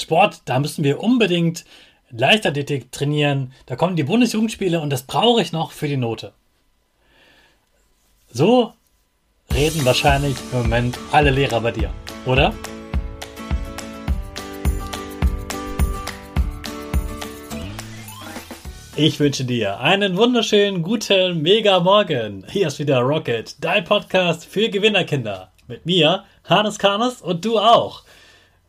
Sport, da müssen wir unbedingt Leichtathletik trainieren. Da kommen die Bundesjugendspiele und das brauche ich noch für die Note. So reden wahrscheinlich im Moment alle Lehrer bei dir, oder? Ich wünsche dir einen wunderschönen guten Mega Morgen. Hier ist wieder Rocket, dein Podcast für Gewinnerkinder. Mit mir, Hannes Karnes und du auch.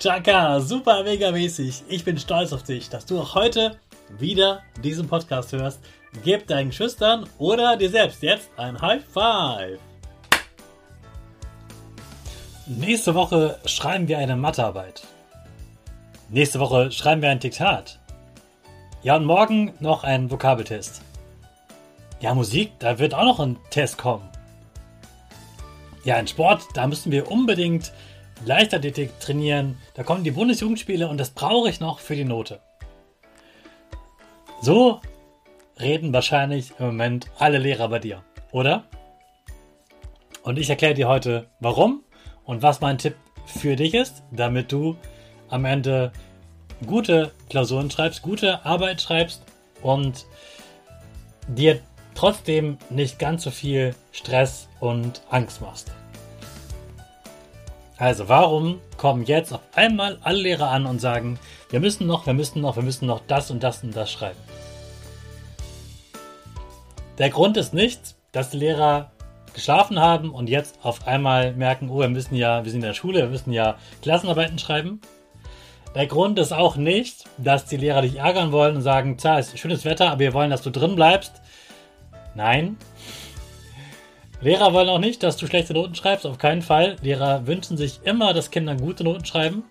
Chaka, super mega mäßig. Ich bin stolz auf dich, dass du auch heute wieder diesen Podcast hörst. Gib deinen Schüchtern oder dir selbst jetzt ein High Five. Nächste Woche schreiben wir eine Mathearbeit. Nächste Woche schreiben wir ein Diktat. Ja, und morgen noch ein Vokabeltest. Ja, Musik, da wird auch noch ein Test kommen. Ja, in Sport, da müssen wir unbedingt Leichtathletik trainieren. Da kommen die Bundesjugendspiele und das brauche ich noch für die Note. So reden wahrscheinlich im Moment alle Lehrer bei dir, oder? Und ich erkläre dir heute, warum und was mein Tipp für dich ist, damit du am Ende gute Klausuren schreibst, gute Arbeit schreibst und dir trotzdem nicht ganz so viel Stress und Angst machst. Also warum kommen jetzt auf einmal alle Lehrer an und sagen, wir müssen noch, wir müssen noch, wir müssen noch das und das und das schreiben? Der Grund ist nicht, dass die Lehrer geschlafen haben und jetzt auf einmal merken, oh, wir müssen ja, wir sind in der Schule, wir müssen ja Klassenarbeiten schreiben. Der Grund ist auch nicht, dass die Lehrer dich ärgern wollen und sagen, tja, ist schönes Wetter, aber wir wollen, dass du drin bleibst. Nein, Lehrer wollen auch nicht, dass du schlechte Noten schreibst, auf keinen Fall. Lehrer wünschen sich immer, dass Kinder gute Noten schreiben.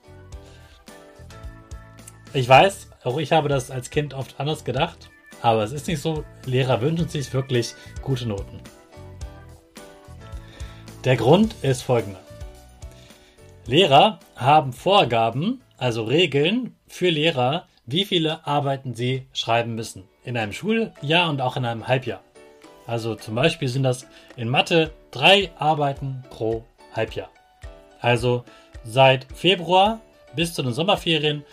Ich weiß, auch ich habe das als Kind oft anders gedacht, aber es ist nicht so. Lehrer wünschen sich wirklich gute Noten. Der Grund ist folgender. Lehrer haben Vorgaben, also Regeln für Lehrer, wie viele Arbeiten sie schreiben müssen. In einem Schuljahr und auch in einem Halbjahr. Also zum Beispiel sind das in Mathe drei Arbeiten pro Halbjahr. Also seit Februar bis zu den Sommerferien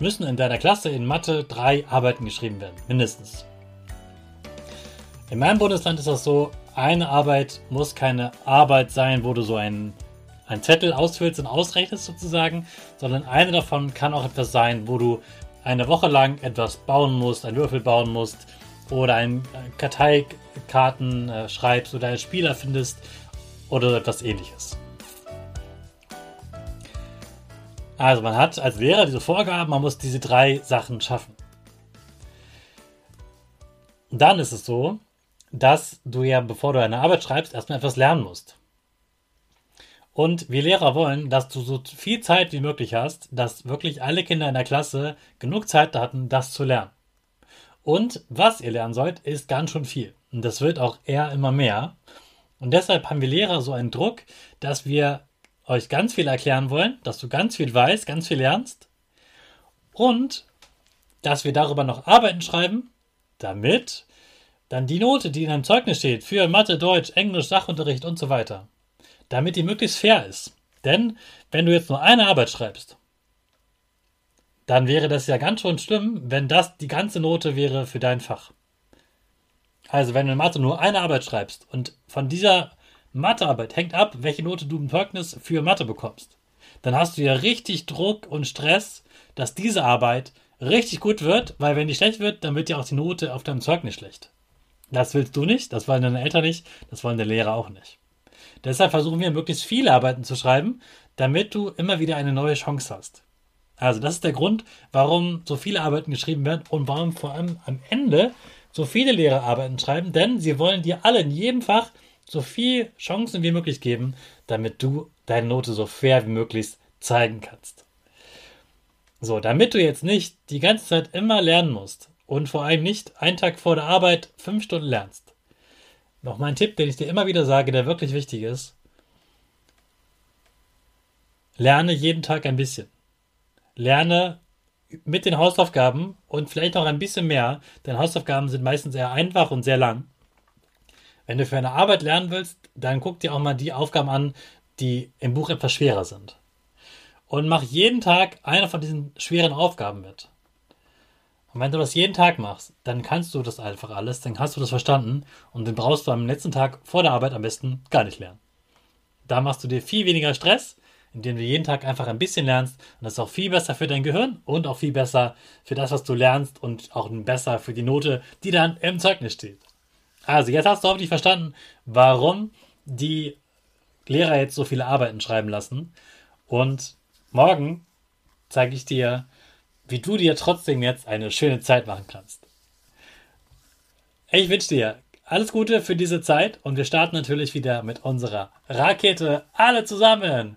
müssen in deiner Klasse in Mathe drei Arbeiten geschrieben werden, mindestens. In meinem Bundesland ist das so, eine Arbeit muss keine Arbeit sein, wo du so einen, einen Zettel ausfüllst und ausrechnest sozusagen, sondern eine davon kann auch etwas sein, wo du eine Woche lang etwas bauen musst, einen Würfel bauen musst, oder ein Karteikarten äh, schreibst oder einen Spieler findest oder etwas ähnliches. Also man hat als Lehrer diese Vorgaben, man muss diese drei Sachen schaffen. Dann ist es so, dass du ja, bevor du eine Arbeit schreibst, erstmal etwas lernen musst. Und wir Lehrer wollen, dass du so viel Zeit wie möglich hast, dass wirklich alle Kinder in der Klasse genug Zeit hatten, das zu lernen. Und was ihr lernen sollt, ist ganz schön viel. Und das wird auch eher immer mehr. Und deshalb haben wir Lehrer so einen Druck, dass wir euch ganz viel erklären wollen, dass du ganz viel weißt, ganz viel lernst. Und dass wir darüber noch Arbeiten schreiben, damit dann die Note, die in einem Zeugnis steht, für Mathe, Deutsch, Englisch, Sachunterricht und so weiter, damit die möglichst fair ist. Denn wenn du jetzt nur eine Arbeit schreibst, dann wäre das ja ganz schön schlimm, wenn das die ganze Note wäre für dein Fach. Also wenn du in Mathe nur eine Arbeit schreibst und von dieser Mathearbeit hängt ab, welche Note du im Zeugnis für Mathe bekommst, dann hast du ja richtig Druck und Stress, dass diese Arbeit richtig gut wird, weil wenn die schlecht wird, dann wird ja auch die Note auf deinem Zeugnis schlecht. Das willst du nicht, das wollen deine Eltern nicht, das wollen der Lehrer auch nicht. Deshalb versuchen wir möglichst viele Arbeiten zu schreiben, damit du immer wieder eine neue Chance hast. Also das ist der Grund, warum so viele Arbeiten geschrieben werden und warum vor allem am Ende so viele Lehrer Arbeiten schreiben, denn sie wollen dir alle in jedem Fach so viel Chancen wie möglich geben, damit du deine Note so fair wie möglich zeigen kannst. So, damit du jetzt nicht die ganze Zeit immer lernen musst und vor allem nicht einen Tag vor der Arbeit fünf Stunden lernst. Noch mein Tipp, den ich dir immer wieder sage, der wirklich wichtig ist. Lerne jeden Tag ein bisschen. Lerne mit den Hausaufgaben und vielleicht noch ein bisschen mehr, denn Hausaufgaben sind meistens sehr einfach und sehr lang. Wenn du für eine Arbeit lernen willst, dann guck dir auch mal die Aufgaben an, die im Buch etwas schwerer sind. Und mach jeden Tag eine von diesen schweren Aufgaben mit. Und wenn du das jeden Tag machst, dann kannst du das einfach alles, dann hast du das verstanden und dann brauchst du am letzten Tag vor der Arbeit am besten gar nicht lernen. Da machst du dir viel weniger Stress, indem du jeden Tag einfach ein bisschen lernst und das ist auch viel besser für dein Gehirn und auch viel besser für das, was du lernst und auch besser für die Note, die dann im Zeugnis steht. Also, jetzt hast du hoffentlich verstanden, warum die Lehrer jetzt so viele Arbeiten schreiben lassen. Und morgen zeige ich dir, wie du dir trotzdem jetzt eine schöne Zeit machen kannst. Ich wünsche dir alles Gute für diese Zeit und wir starten natürlich wieder mit unserer Rakete. Alle zusammen.